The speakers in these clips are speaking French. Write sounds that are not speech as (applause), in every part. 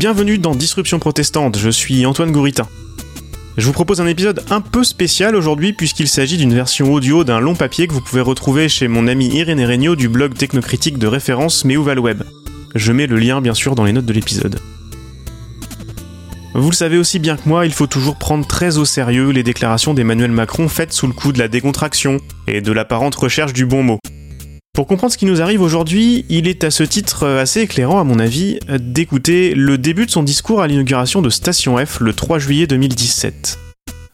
Bienvenue dans Disruption Protestante, je suis Antoine Gouritin. Je vous propose un épisode un peu spécial aujourd'hui puisqu'il s'agit d'une version audio d'un long papier que vous pouvez retrouver chez mon ami Irène Regnault du blog technocritique de référence Web. Je mets le lien bien sûr dans les notes de l'épisode. Vous le savez aussi bien que moi, il faut toujours prendre très au sérieux les déclarations d'Emmanuel Macron faites sous le coup de la décontraction et de l'apparente recherche du bon mot. Pour comprendre ce qui nous arrive aujourd'hui, il est à ce titre assez éclairant à mon avis d'écouter le début de son discours à l'inauguration de Station F le 3 juillet 2017.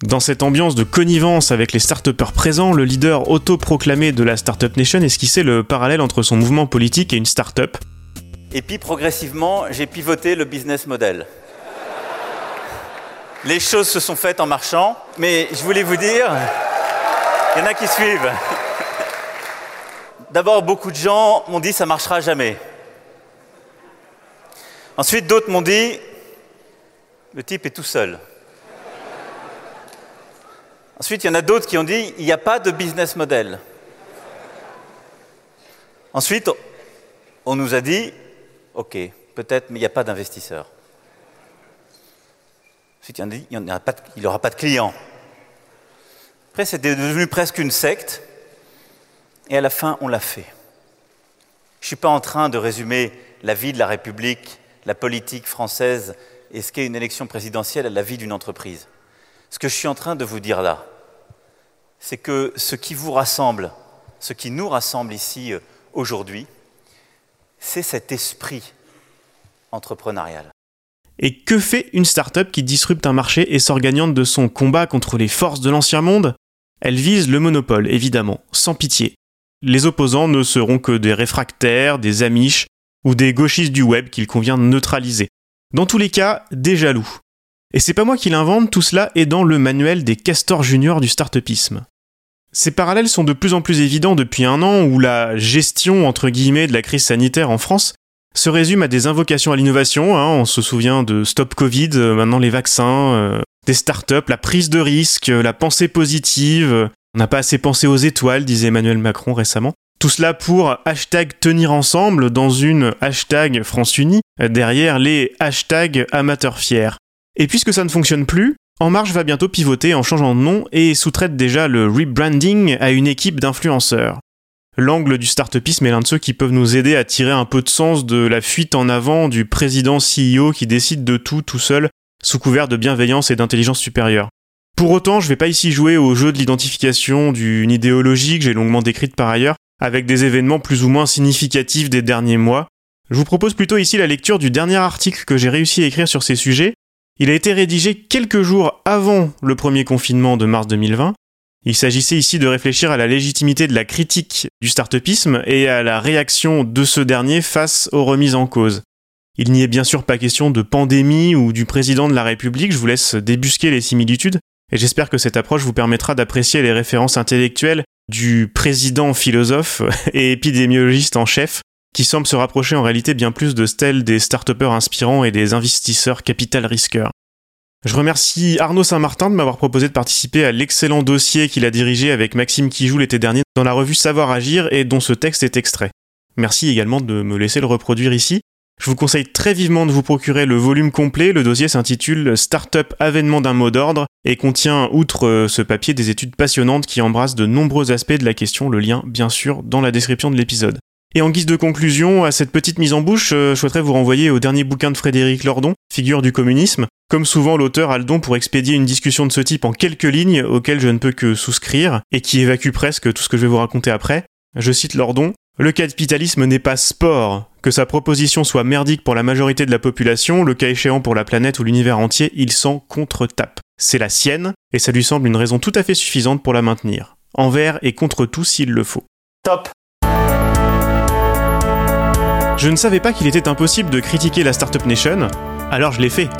Dans cette ambiance de connivence avec les start présents, le leader autoproclamé de la Startup Nation esquissait le parallèle entre son mouvement politique et une start-up. Et puis progressivement, j'ai pivoté le business model. Les choses se sont faites en marchant, mais je voulais vous dire, il y en a qui suivent. D'abord, beaucoup de gens m'ont dit ça marchera jamais. Ensuite, d'autres m'ont dit le type est tout seul. Ensuite, il y en a d'autres qui ont dit il n'y a pas de business model. Ensuite, on nous a dit ok, peut-être, mais il n'y a pas d'investisseurs. Ensuite, il n'y aura pas de clients. Après, c'était devenu presque une secte. Et à la fin, on l'a fait. Je ne suis pas en train de résumer la vie de la République, la politique française et ce qu'est une élection présidentielle à la vie d'une entreprise. Ce que je suis en train de vous dire là, c'est que ce qui vous rassemble, ce qui nous rassemble ici euh, aujourd'hui, c'est cet esprit entrepreneurial. Et que fait une start-up qui disrupte un marché et sort gagnante de son combat contre les forces de l'ancien monde? Elle vise le monopole, évidemment, sans pitié. Les opposants ne seront que des réfractaires, des amiches ou des gauchistes du web qu'il convient de neutraliser. Dans tous les cas, des jaloux. Et c'est pas moi qui l'invente, tout cela est dans le manuel des castors juniors du startupisme. Ces parallèles sont de plus en plus évidents depuis un an où la gestion entre guillemets de la crise sanitaire en France se résume à des invocations à l'innovation. Hein. On se souvient de Stop Covid, euh, maintenant les vaccins, euh, des startups, la prise de risque, euh, la pensée positive. On n'a pas assez pensé aux étoiles, disait Emmanuel Macron récemment. Tout cela pour hashtag tenir ensemble dans une hashtag France Unie derrière les hashtags amateurs fiers. Et puisque ça ne fonctionne plus, En Marche va bientôt pivoter en changeant de nom et sous-traite déjà le rebranding à une équipe d'influenceurs. L'angle du startupisme est l'un de ceux qui peuvent nous aider à tirer un peu de sens de la fuite en avant du président CEO qui décide de tout tout seul, sous couvert de bienveillance et d'intelligence supérieure. Pour autant, je vais pas ici jouer au jeu de l'identification d'une idéologie que j'ai longuement décrite par ailleurs, avec des événements plus ou moins significatifs des derniers mois. Je vous propose plutôt ici la lecture du dernier article que j'ai réussi à écrire sur ces sujets. Il a été rédigé quelques jours avant le premier confinement de mars 2020, il s'agissait ici de réfléchir à la légitimité de la critique du startupisme et à la réaction de ce dernier face aux remises en cause. Il n'y est bien sûr pas question de pandémie ou du président de la République, je vous laisse débusquer les similitudes, et j'espère que cette approche vous permettra d'apprécier les références intellectuelles du président philosophe (laughs) et épidémiologiste en chef, qui semble se rapprocher en réalité bien plus de celle des start inspirants et des investisseurs capital risqueurs. Je remercie Arnaud Saint-Martin de m'avoir proposé de participer à l'excellent dossier qu'il a dirigé avec Maxime Kijou l'été dernier dans la revue Savoir Agir et dont ce texte est extrait. Merci également de me laisser le reproduire ici. Je vous conseille très vivement de vous procurer le volume complet. Le dossier s'intitule Startup avènement d'un mot d'ordre et contient, outre euh, ce papier, des études passionnantes qui embrassent de nombreux aspects de la question. Le lien, bien sûr, dans la description de l'épisode. Et en guise de conclusion à cette petite mise en bouche, euh, je souhaiterais vous renvoyer au dernier bouquin de Frédéric Lordon, Figure du communisme. Comme souvent, l'auteur a le don pour expédier une discussion de ce type en quelques lignes auxquelles je ne peux que souscrire et qui évacue presque tout ce que je vais vous raconter après. Je cite Lordon. Le capitalisme n'est pas sport. Que sa proposition soit merdique pour la majorité de la population, le cas échéant pour la planète ou l'univers entier, il s'en contre-tape. C'est la sienne, et ça lui semble une raison tout à fait suffisante pour la maintenir. Envers et contre tout s'il le faut. Top je ne savais pas qu'il était impossible de critiquer la Startup Nation, alors je l'ai fait.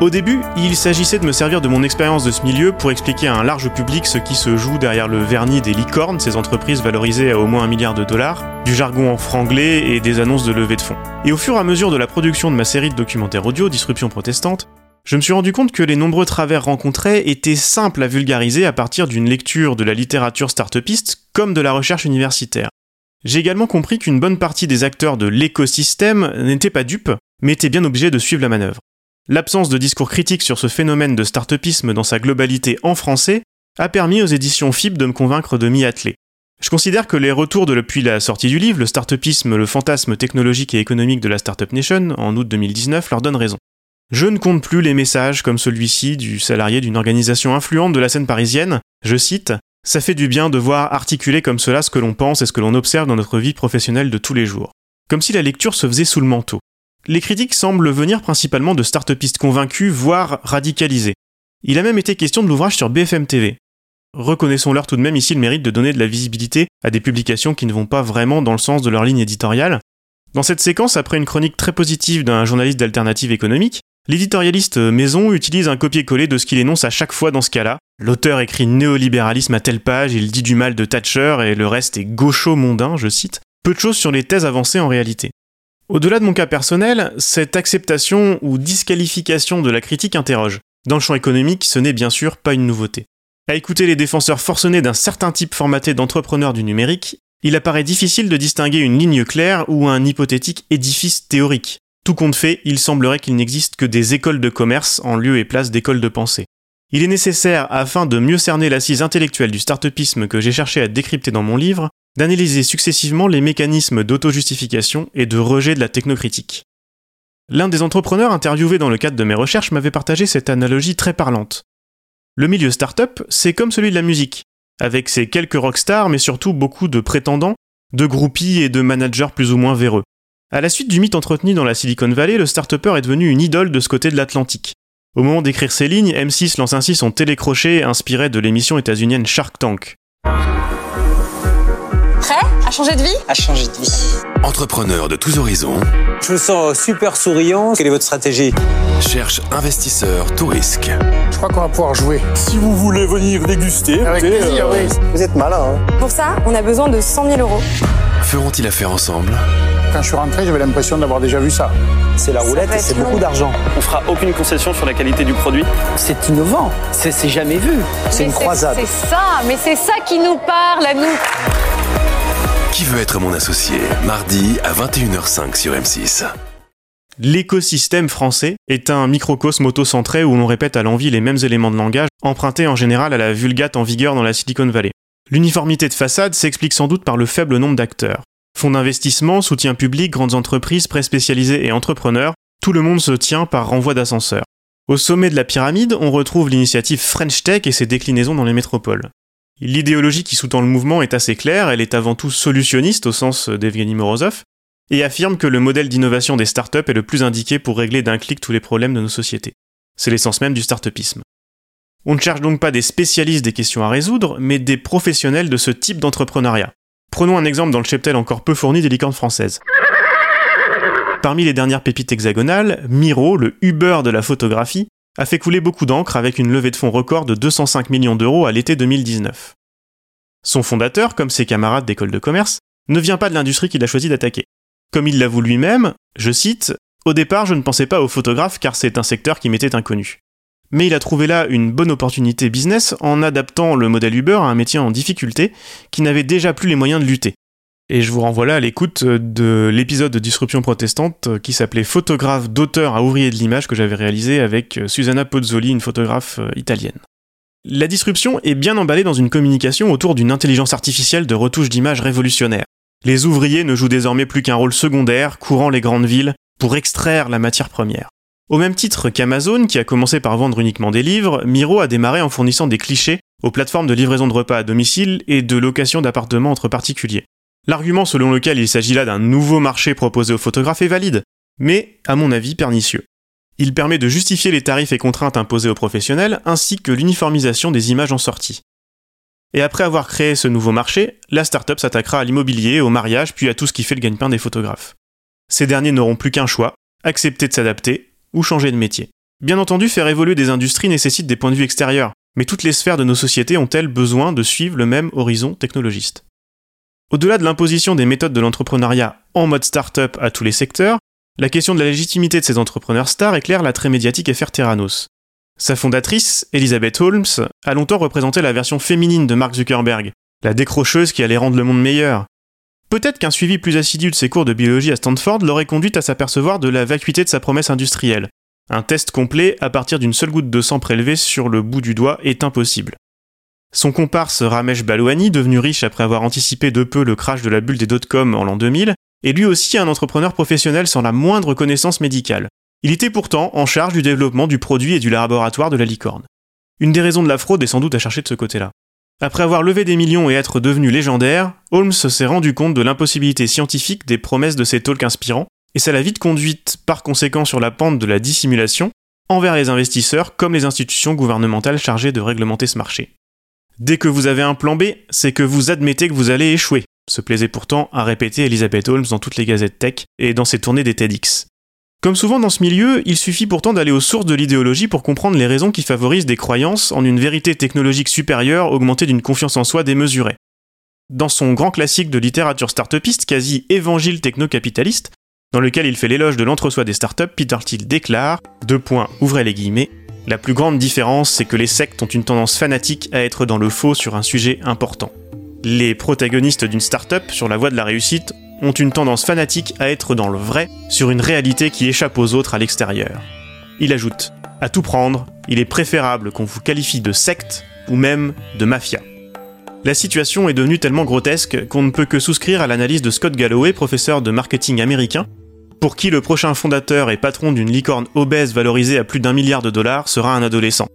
Au début, il s'agissait de me servir de mon expérience de ce milieu pour expliquer à un large public ce qui se joue derrière le vernis des licornes, ces entreprises valorisées à au moins un milliard de dollars, du jargon en franglais et des annonces de levée de fonds. Et au fur et à mesure de la production de ma série de documentaires audio Disruption protestante, je me suis rendu compte que les nombreux travers rencontrés étaient simples à vulgariser à partir d'une lecture de la littérature startupiste comme de la recherche universitaire. J'ai également compris qu'une bonne partie des acteurs de l'écosystème n'étaient pas dupes, mais étaient bien obligés de suivre la manœuvre. L'absence de discours critique sur ce phénomène de startupisme dans sa globalité en français a permis aux éditions FIB de me convaincre de m'y atteler. Je considère que les retours depuis la sortie du livre, le startupisme, le fantasme technologique et économique de la Startup Nation, en août 2019, leur donnent raison. Je ne compte plus les messages comme celui-ci du salarié d'une organisation influente de la scène parisienne. Je cite Ça fait du bien de voir articuler comme cela ce que l'on pense et ce que l'on observe dans notre vie professionnelle de tous les jours. Comme si la lecture se faisait sous le manteau. Les critiques semblent venir principalement de startupistes convaincus, voire radicalisés. Il a même été question de l'ouvrage sur BFM TV. Reconnaissons-leur tout de même ici le mérite de donner de la visibilité à des publications qui ne vont pas vraiment dans le sens de leur ligne éditoriale. Dans cette séquence, après une chronique très positive d'un journaliste d'alternative économique, L'éditorialiste Maison utilise un copier-coller de ce qu'il énonce à chaque fois dans ce cas-là. L'auteur écrit néolibéralisme à telle page, il dit du mal de Thatcher et le reste est gaucho mondain, je cite. Peu de choses sur les thèses avancées en réalité. Au-delà de mon cas personnel, cette acceptation ou disqualification de la critique interroge. Dans le champ économique, ce n'est bien sûr pas une nouveauté. À écouter les défenseurs forcenés d'un certain type formaté d'entrepreneurs du numérique, il apparaît difficile de distinguer une ligne claire ou un hypothétique édifice théorique. Tout compte fait, il semblerait qu'il n'existe que des écoles de commerce en lieu et place d'écoles de pensée. Il est nécessaire, afin de mieux cerner l'assise intellectuelle du startupisme que j'ai cherché à décrypter dans mon livre, d'analyser successivement les mécanismes d'auto-justification et de rejet de la technocritique. L'un des entrepreneurs interviewés dans le cadre de mes recherches m'avait partagé cette analogie très parlante. Le milieu startup, c'est comme celui de la musique, avec ses quelques rockstars mais surtout beaucoup de prétendants, de groupies et de managers plus ou moins véreux. À la suite du mythe entretenu dans la Silicon Valley, le start est devenu une idole de ce côté de l'Atlantique. Au moment d'écrire ces lignes, M6 lance ainsi son télécrochet inspiré de l'émission états-unienne Shark Tank. Prêt à changer de vie? À changer de vie. Entrepreneur de tous horizons. Je me sens super souriant. Quelle est votre stratégie? Cherche investisseur tout risque. Je crois qu'on va pouvoir jouer. Si vous voulez venir déguster, Avec plaisir, oui. Vous êtes malin, hein Pour ça, on a besoin de 100 000 euros. Feront-ils affaire ensemble? Quand je suis rentré, j'avais l'impression d'avoir déjà vu ça. C'est la roulette et c'est beaucoup d'argent. On fera aucune concession sur la qualité du produit. C'est innovant. C'est c'est jamais vu. C'est une croisade. C'est ça, mais c'est ça qui nous parle à nous. Qui veut être mon associé Mardi à 21h05 sur M6. L'écosystème français est un microcosme auto-centré où l'on répète à l'envi les mêmes éléments de langage, empruntés en général à la vulgate en vigueur dans la Silicon Valley. L'uniformité de façade s'explique sans doute par le faible nombre d'acteurs. Fonds d'investissement, soutien public, grandes entreprises, presse spécialisées et entrepreneurs, tout le monde se tient par renvoi d'ascenseur. Au sommet de la pyramide, on retrouve l'initiative French Tech et ses déclinaisons dans les métropoles. L'idéologie qui sous-tend le mouvement est assez claire, elle est avant tout solutionniste au sens d'Evgeny Morozov, et affirme que le modèle d'innovation des startups est le plus indiqué pour régler d'un clic tous les problèmes de nos sociétés. C'est l'essence même du startupisme. On ne cherche donc pas des spécialistes des questions à résoudre, mais des professionnels de ce type d'entrepreneuriat. Prenons un exemple dans le cheptel encore peu fourni des licornes françaises. Parmi les dernières pépites hexagonales, Miro, le Uber de la photographie, a fait couler beaucoup d'encre avec une levée de fonds record de 205 millions d'euros à l'été 2019. Son fondateur, comme ses camarades d'école de commerce, ne vient pas de l'industrie qu'il a choisi d'attaquer. Comme il l'avoue lui-même, je cite, Au départ, je ne pensais pas aux photographes car c'est un secteur qui m'était inconnu. Mais il a trouvé là une bonne opportunité business en adaptant le modèle Uber à un métier en difficulté qui n'avait déjà plus les moyens de lutter. Et je vous renvoie là à l'écoute de l'épisode de Disruption protestante qui s'appelait Photographe d'auteur à ouvrier de l'image que j'avais réalisé avec Susanna Pozzoli, une photographe euh, italienne. La disruption est bien emballée dans une communication autour d'une intelligence artificielle de retouche d'image révolutionnaire. Les ouvriers ne jouent désormais plus qu'un rôle secondaire, courant les grandes villes, pour extraire la matière première. Au même titre qu'Amazon, qui a commencé par vendre uniquement des livres, Miro a démarré en fournissant des clichés aux plateformes de livraison de repas à domicile et de location d'appartements entre particuliers. L'argument selon lequel il s'agit là d'un nouveau marché proposé aux photographes est valide, mais, à mon avis, pernicieux. Il permet de justifier les tarifs et contraintes imposés aux professionnels, ainsi que l'uniformisation des images en sortie. Et après avoir créé ce nouveau marché, la startup s'attaquera à l'immobilier, au mariage, puis à tout ce qui fait le gagne-pain des photographes. Ces derniers n'auront plus qu'un choix, accepter de s'adapter ou changer de métier. Bien entendu, faire évoluer des industries nécessite des points de vue extérieurs, mais toutes les sphères de nos sociétés ont-elles besoin de suivre le même horizon technologiste? Au-delà de l'imposition des méthodes de l'entrepreneuriat en mode start-up à tous les secteurs, la question de la légitimité de ces entrepreneurs stars éclaire la très médiatique affaire Terranos. Sa fondatrice, Elizabeth Holmes, a longtemps représenté la version féminine de Mark Zuckerberg, la décrocheuse qui allait rendre le monde meilleur. Peut-être qu'un suivi plus assidu de ses cours de biologie à Stanford l'aurait conduit à s'apercevoir de la vacuité de sa promesse industrielle. Un test complet à partir d'une seule goutte de sang prélevée sur le bout du doigt est impossible. Son comparse Ramesh Balwani, devenu riche après avoir anticipé de peu le crash de la bulle des dot-com en l'an 2000, est lui aussi un entrepreneur professionnel sans la moindre connaissance médicale. Il était pourtant en charge du développement du produit et du laboratoire de la licorne. Une des raisons de la fraude est sans doute à chercher de ce côté-là. Après avoir levé des millions et être devenu légendaire, Holmes s'est rendu compte de l'impossibilité scientifique des promesses de ses talks inspirants, et ça l'a vite conduite par conséquent sur la pente de la dissimulation envers les investisseurs comme les institutions gouvernementales chargées de réglementer ce marché. Dès que vous avez un plan B, c'est que vous admettez que vous allez échouer, se plaisait pourtant à répéter Elizabeth Holmes dans toutes les gazettes tech et dans ses tournées des TEDx. Comme souvent dans ce milieu, il suffit pourtant d'aller aux sources de l'idéologie pour comprendre les raisons qui favorisent des croyances en une vérité technologique supérieure augmentée d'une confiance en soi démesurée. Dans son grand classique de littérature startupiste, quasi évangile techno-capitaliste, dans lequel il fait l'éloge de l'entre-soi des startups, Peter Thiel déclare, deux points, ouvrez les guillemets, la plus grande différence, c'est que les sectes ont une tendance fanatique à être dans le faux sur un sujet important. Les protagonistes d'une startup sur la voie de la réussite ont une tendance fanatique à être dans le vrai sur une réalité qui échappe aux autres à l'extérieur. Il ajoute À tout prendre, il est préférable qu'on vous qualifie de secte ou même de mafia. La situation est devenue tellement grotesque qu'on ne peut que souscrire à l'analyse de Scott Galloway, professeur de marketing américain, pour qui le prochain fondateur et patron d'une licorne obèse valorisée à plus d'un milliard de dollars sera un adolescent.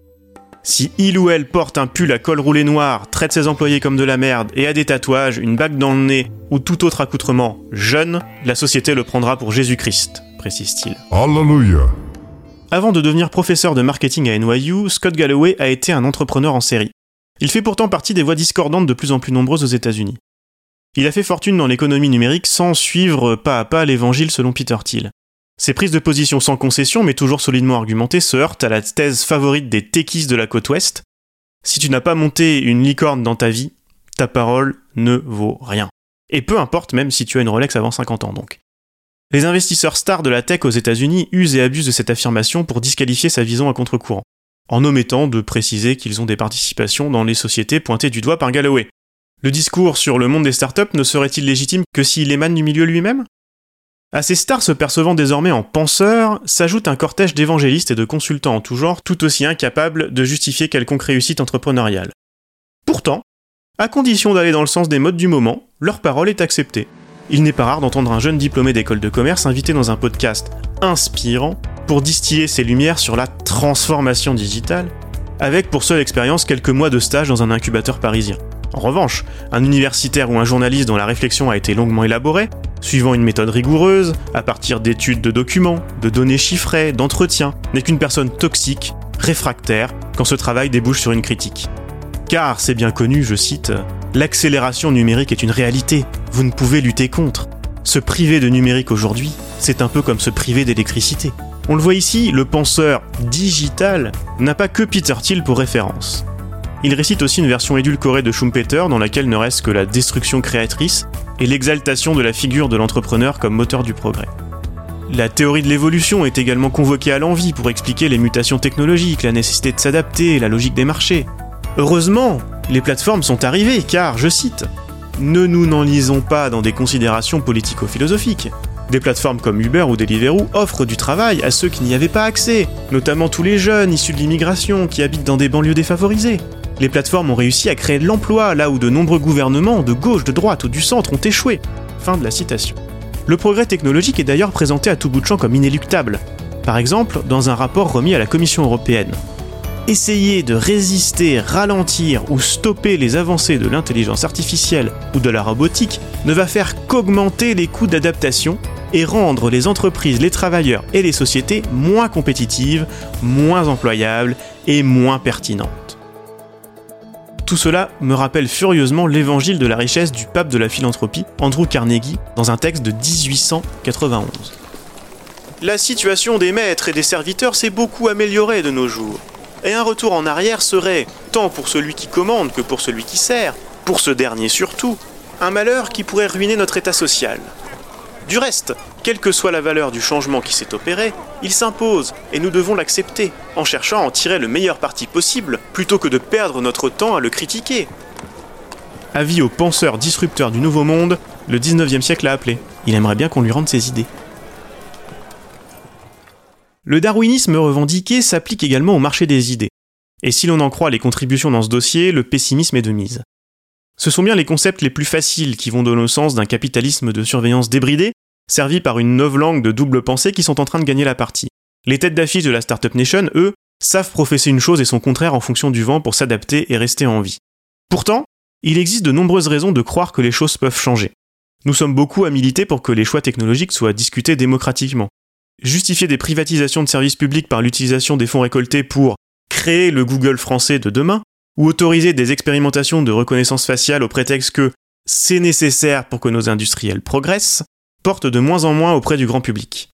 Si il ou elle porte un pull à col roulé noir, traite ses employés comme de la merde et a des tatouages, une bague dans le nez ou tout autre accoutrement jeune, la société le prendra pour Jésus-Christ, précise-t-il. Alléluia. Avant de devenir professeur de marketing à NYU, Scott Galloway a été un entrepreneur en série. Il fait pourtant partie des voix discordantes de plus en plus nombreuses aux États-Unis. Il a fait fortune dans l'économie numérique sans suivre pas à pas l'évangile selon Peter Thiel. Ses prises de position sans concession, mais toujours solidement argumentées, se heurtent à la thèse favorite des techies de la côte ouest. Si tu n'as pas monté une licorne dans ta vie, ta parole ne vaut rien. Et peu importe même si tu as une Rolex avant 50 ans donc. Les investisseurs stars de la tech aux États-Unis usent et abusent de cette affirmation pour disqualifier sa vision à contre-courant, en omettant de préciser qu'ils ont des participations dans les sociétés pointées du doigt par Galloway. Le discours sur le monde des startups ne serait-il légitime que s'il émane du milieu lui-même? À ces stars se percevant désormais en penseurs, s'ajoute un cortège d'évangélistes et de consultants en tout genre, tout aussi incapables de justifier quelconque réussite entrepreneuriale. Pourtant, à condition d'aller dans le sens des modes du moment, leur parole est acceptée. Il n'est pas rare d'entendre un jeune diplômé d'école de commerce invité dans un podcast inspirant pour distiller ses lumières sur la transformation digitale, avec pour seule expérience quelques mois de stage dans un incubateur parisien. En revanche, un universitaire ou un journaliste dont la réflexion a été longuement élaborée, suivant une méthode rigoureuse, à partir d'études de documents, de données chiffrées, d'entretiens, n'est qu'une personne toxique, réfractaire, quand ce travail débouche sur une critique. Car, c'est bien connu, je cite, L'accélération numérique est une réalité, vous ne pouvez lutter contre. Se priver de numérique aujourd'hui, c'est un peu comme se priver d'électricité. On le voit ici, le penseur digital n'a pas que Peter Thiel pour référence. Il récite aussi une version édulcorée de Schumpeter dans laquelle ne reste que la destruction créatrice et l'exaltation de la figure de l'entrepreneur comme moteur du progrès. La théorie de l'évolution est également convoquée à l'envie pour expliquer les mutations technologiques, la nécessité de s'adapter la logique des marchés. Heureusement, les plateformes sont arrivées car, je cite, Ne nous n'enlisons pas dans des considérations politico-philosophiques. Des plateformes comme Uber ou Deliveroo offrent du travail à ceux qui n'y avaient pas accès, notamment tous les jeunes issus de l'immigration qui habitent dans des banlieues défavorisées les plateformes ont réussi à créer de l'emploi là où de nombreux gouvernements, de gauche, de droite ou du centre, ont échoué. Le progrès technologique est d'ailleurs présenté à tout bout de champ comme inéluctable. Par exemple, dans un rapport remis à la Commission européenne. Essayer de résister, ralentir ou stopper les avancées de l'intelligence artificielle ou de la robotique ne va faire qu'augmenter les coûts d'adaptation et rendre les entreprises, les travailleurs et les sociétés moins compétitives, moins employables et moins pertinentes. Tout cela me rappelle furieusement l'évangile de la richesse du pape de la philanthropie, Andrew Carnegie, dans un texte de 1891. La situation des maîtres et des serviteurs s'est beaucoup améliorée de nos jours, et un retour en arrière serait, tant pour celui qui commande que pour celui qui sert, pour ce dernier surtout, un malheur qui pourrait ruiner notre état social. Du reste, quelle que soit la valeur du changement qui s'est opéré, il s'impose et nous devons l'accepter, en cherchant à en tirer le meilleur parti possible, plutôt que de perdre notre temps à le critiquer. Avis aux penseurs disrupteurs du Nouveau Monde, le 19e siècle a appelé. Il aimerait bien qu'on lui rende ses idées. Le darwinisme revendiqué s'applique également au marché des idées. Et si l'on en croit les contributions dans ce dossier, le pessimisme est de mise. Ce sont bien les concepts les plus faciles qui vont dans le sens d'un capitalisme de surveillance débridé, servi par une langue de double pensée qui sont en train de gagner la partie. Les têtes d'affiche de la Startup Nation, eux, savent professer une chose et son contraire en fonction du vent pour s'adapter et rester en vie. Pourtant, il existe de nombreuses raisons de croire que les choses peuvent changer. Nous sommes beaucoup à militer pour que les choix technologiques soient discutés démocratiquement. Justifier des privatisations de services publics par l'utilisation des fonds récoltés pour créer le Google français de demain, ou autoriser des expérimentations de reconnaissance faciale au prétexte que c'est nécessaire pour que nos industriels progressent, porte de moins en moins auprès du grand public.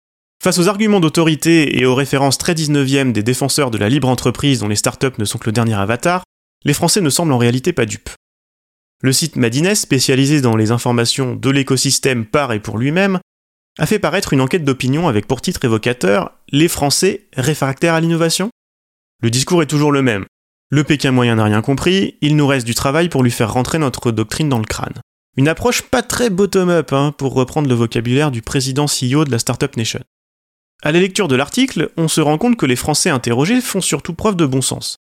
Face aux arguments d'autorité et aux références très 19e des défenseurs de la libre entreprise dont les startups ne sont que le dernier avatar, les Français ne semblent en réalité pas dupes. Le site Madines, spécialisé dans les informations de l'écosystème par et pour lui-même, a fait paraître une enquête d'opinion avec pour titre évocateur Les Français réfractaires à l'innovation Le discours est toujours le même. Le Pékin moyen n'a rien compris, il nous reste du travail pour lui faire rentrer notre doctrine dans le crâne. Une approche pas très bottom-up, hein, pour reprendre le vocabulaire du président CEO de la Startup Nation. À la lecture de l'article, on se rend compte que les Français interrogés font surtout preuve de bon sens.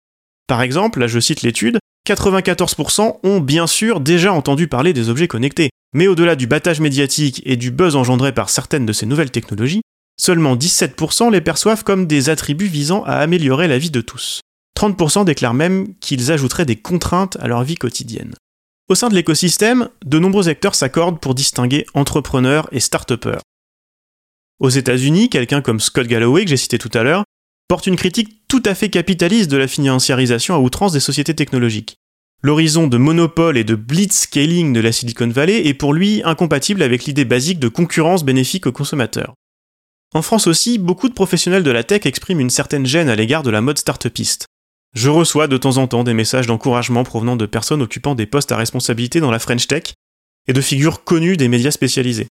Par exemple, là je cite l'étude, 94% ont bien sûr déjà entendu parler des objets connectés, mais au-delà du battage médiatique et du buzz engendré par certaines de ces nouvelles technologies, seulement 17% les perçoivent comme des attributs visant à améliorer la vie de tous. 30% déclarent même qu'ils ajouteraient des contraintes à leur vie quotidienne. Au sein de l'écosystème, de nombreux acteurs s'accordent pour distinguer entrepreneurs et start-upers. Aux États-Unis, quelqu'un comme Scott Galloway, que j'ai cité tout à l'heure, porte une critique tout à fait capitaliste de la financiarisation à outrance des sociétés technologiques. L'horizon de monopole et de blitzscaling de la Silicon Valley est pour lui incompatible avec l'idée basique de concurrence bénéfique aux consommateurs. En France aussi, beaucoup de professionnels de la tech expriment une certaine gêne à l'égard de la mode start-upiste. Je reçois de temps en temps des messages d'encouragement provenant de personnes occupant des postes à responsabilité dans la French Tech et de figures connues des médias spécialisés.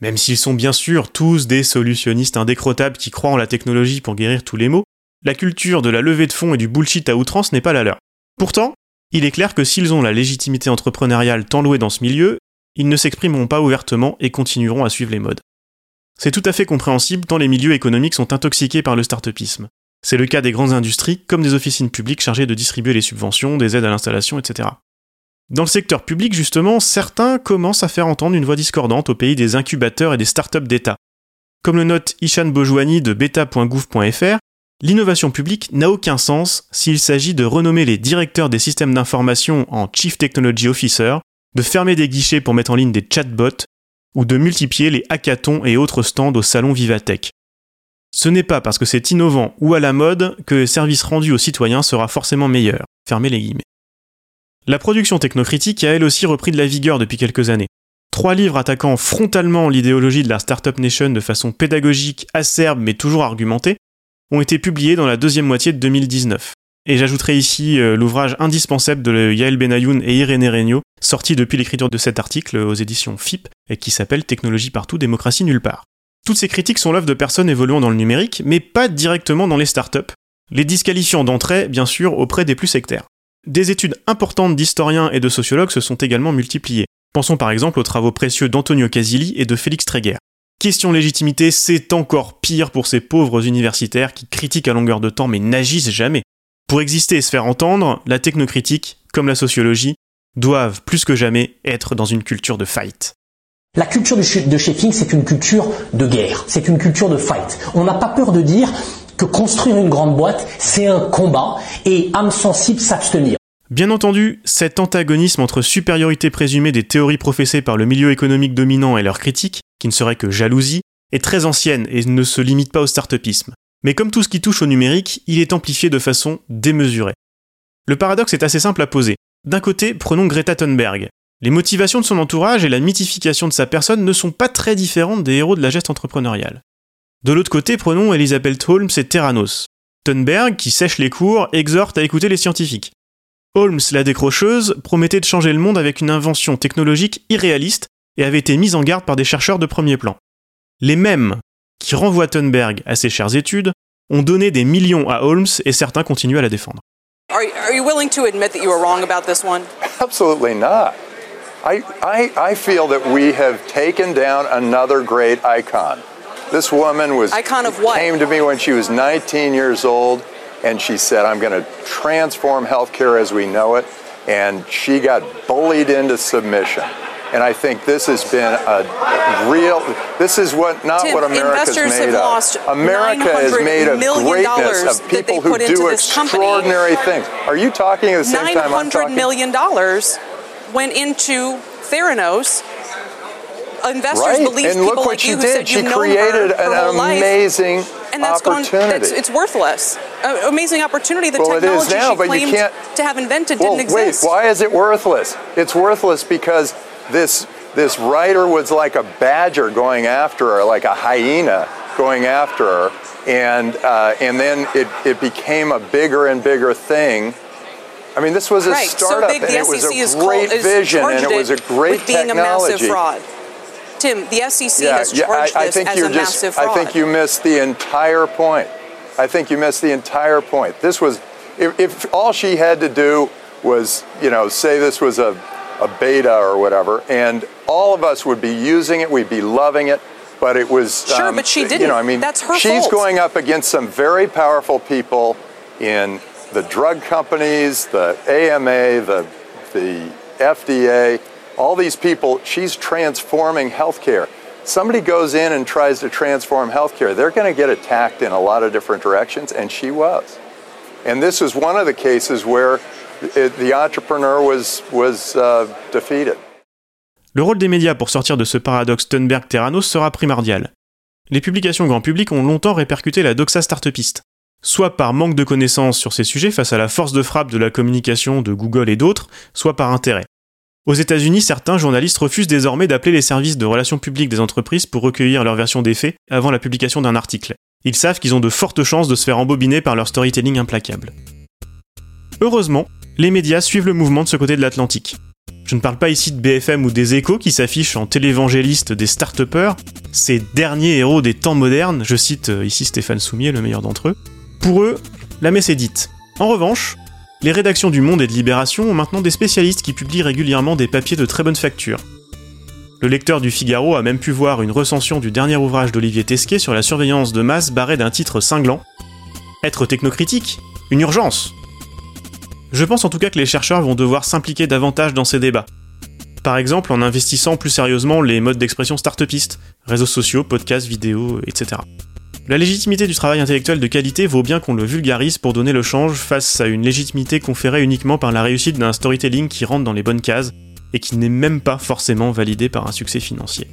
Même s'ils sont bien sûr tous des solutionnistes indécrottables qui croient en la technologie pour guérir tous les maux, la culture de la levée de fonds et du bullshit à outrance n'est pas la leur. Pourtant, il est clair que s'ils ont la légitimité entrepreneuriale tant louée dans ce milieu, ils ne s'exprimeront pas ouvertement et continueront à suivre les modes. C'est tout à fait compréhensible tant les milieux économiques sont intoxiqués par le start-upisme. C'est le cas des grandes industries comme des officines publiques chargées de distribuer les subventions, des aides à l'installation, etc. Dans le secteur public, justement, certains commencent à faire entendre une voix discordante au pays des incubateurs et des startups d'État. Comme le note Ishan Bojouani de beta.gouv.fr, l'innovation publique n'a aucun sens s'il s'agit de renommer les directeurs des systèmes d'information en Chief Technology Officer, de fermer des guichets pour mettre en ligne des chatbots, ou de multiplier les hackathons et autres stands au salon Vivatech. Ce n'est pas parce que c'est innovant ou à la mode que le service rendu aux citoyens sera forcément meilleur. Fermez les guillemets. La production technocritique a elle aussi repris de la vigueur depuis quelques années. Trois livres attaquant frontalement l'idéologie de la Startup Nation de façon pédagogique, acerbe mais toujours argumentée ont été publiés dans la deuxième moitié de 2019. Et j'ajouterai ici euh, l'ouvrage indispensable de Yael Benayoun et Irénée Regnault, sorti depuis l'écriture de cet article aux éditions FIP, et qui s'appelle Technologie partout, démocratie nulle part. Toutes ces critiques sont l'œuvre de personnes évoluant dans le numérique, mais pas directement dans les startups, les disqualifiant d'entrée, bien sûr, auprès des plus sectaires. Des études importantes d'historiens et de sociologues se sont également multipliées. Pensons par exemple aux travaux précieux d'Antonio Casilli et de Félix Tréguer. Question légitimité, c'est encore pire pour ces pauvres universitaires qui critiquent à longueur de temps mais n'agissent jamais. Pour exister et se faire entendre, la technocritique, comme la sociologie, doivent plus que jamais être dans une culture de fight. La culture de shaping, c'est une culture de guerre, c'est une culture de fight. On n'a pas peur de dire que construire une grande boîte, c'est un combat et âme sensible s'abstenir. Bien entendu, cet antagonisme entre supériorité présumée des théories professées par le milieu économique dominant et leurs critiques, qui ne serait que jalousie, est très ancienne et ne se limite pas au start-upisme. Mais comme tout ce qui touche au numérique, il est amplifié de façon démesurée. Le paradoxe est assez simple à poser. D'un côté, prenons Greta Thunberg, les motivations de son entourage et la mythification de sa personne ne sont pas très différentes des héros de la geste entrepreneuriale. De l'autre côté, prenons Elizabeth Holmes et Terranos. Thunberg, qui sèche les cours, exhorte à écouter les scientifiques. Holmes, la décrocheuse, promettait de changer le monde avec une invention technologique irréaliste et avait été mise en garde par des chercheurs de premier plan. Les mêmes qui renvoient Thunberg à ses chères études ont donné des millions à Holmes et certains continuent à la défendre. Are, are you willing to admit that you were wrong about this one? Absolutely not. I, I, I feel that we have taken down another great icon. This woman was icon of what? came to me when she was 19 years old, and she said, "I'm going to transform healthcare as we know it," and she got bullied into submission. And I think this has been a real. This is what not Tim, what America's investors made have of. lost America is $900 made of greatness of people who do this company. extraordinary things. Are you talking at the same Nine time I'm hundred talking? million dollars went into Theranos. Investors Right, believe and people look what like she you who did. said She created her, her an whole life, amazing and that's gone. opportunity. That's, it's worthless. Uh, amazing opportunity. The Well, it is technology now, she but you claimed can't- to have invented well, didn't exist. wait, why is it worthless? It's worthless because this this writer was like a badger going after her, like a hyena going after her, and uh, and then it, it became a bigger and bigger thing. I mean, this was a right. so startup, big, and the it was a great called, is vision, and it was a great with being technology. a massive fraud. Tim, the SEC yeah, has yeah, charged I, I this think as you're a just. massive fraud. I think you missed the entire point. I think you missed the entire point. This was, if, if all she had to do was, you know, say this was a, a beta or whatever, and all of us would be using it, we'd be loving it, but it was. Sure, um, but she didn't. You know, I mean, That's her she's fault. going up against some very powerful people in the drug companies, the AMA, the the FDA, all these people. She's transforming healthcare. Somebody goes in and tries to transform healthcare, they're going to get attacked in a lot of different directions, and she was. And this is one of the cases where it, the entrepreneur was was uh, defeated. Le rôle des médias pour sortir de ce paradoxe Thunberg-Terranos sera primordial. Les publications grand public ont longtemps répercuté la doxa startupiste, soit par manque de connaissances sur ces sujets face à la force de frappe de la communication de Google et d'autres, soit par intérêt. Aux États-Unis, certains journalistes refusent désormais d'appeler les services de relations publiques des entreprises pour recueillir leur version des faits avant la publication d'un article. Ils savent qu'ils ont de fortes chances de se faire embobiner par leur storytelling implacable. Heureusement, les médias suivent le mouvement de ce côté de l'Atlantique. Je ne parle pas ici de BFM ou des échos qui s'affichent en télévangélistes des start ces derniers héros des temps modernes, je cite euh, ici Stéphane Soumier, le meilleur d'entre eux. Pour eux, la messe est dite. En revanche, les rédactions du Monde et de Libération ont maintenant des spécialistes qui publient régulièrement des papiers de très bonne facture. Le lecteur du Figaro a même pu voir une recension du dernier ouvrage d'Olivier Tesquet sur la surveillance de masse barré d'un titre cinglant. Être technocritique Une urgence Je pense en tout cas que les chercheurs vont devoir s'impliquer davantage dans ces débats. Par exemple en investissant plus sérieusement les modes d'expression startupistes, réseaux sociaux, podcasts, vidéos, etc. La légitimité du travail intellectuel de qualité vaut bien qu'on le vulgarise pour donner le change face à une légitimité conférée uniquement par la réussite d'un storytelling qui rentre dans les bonnes cases et qui n'est même pas forcément validé par un succès financier.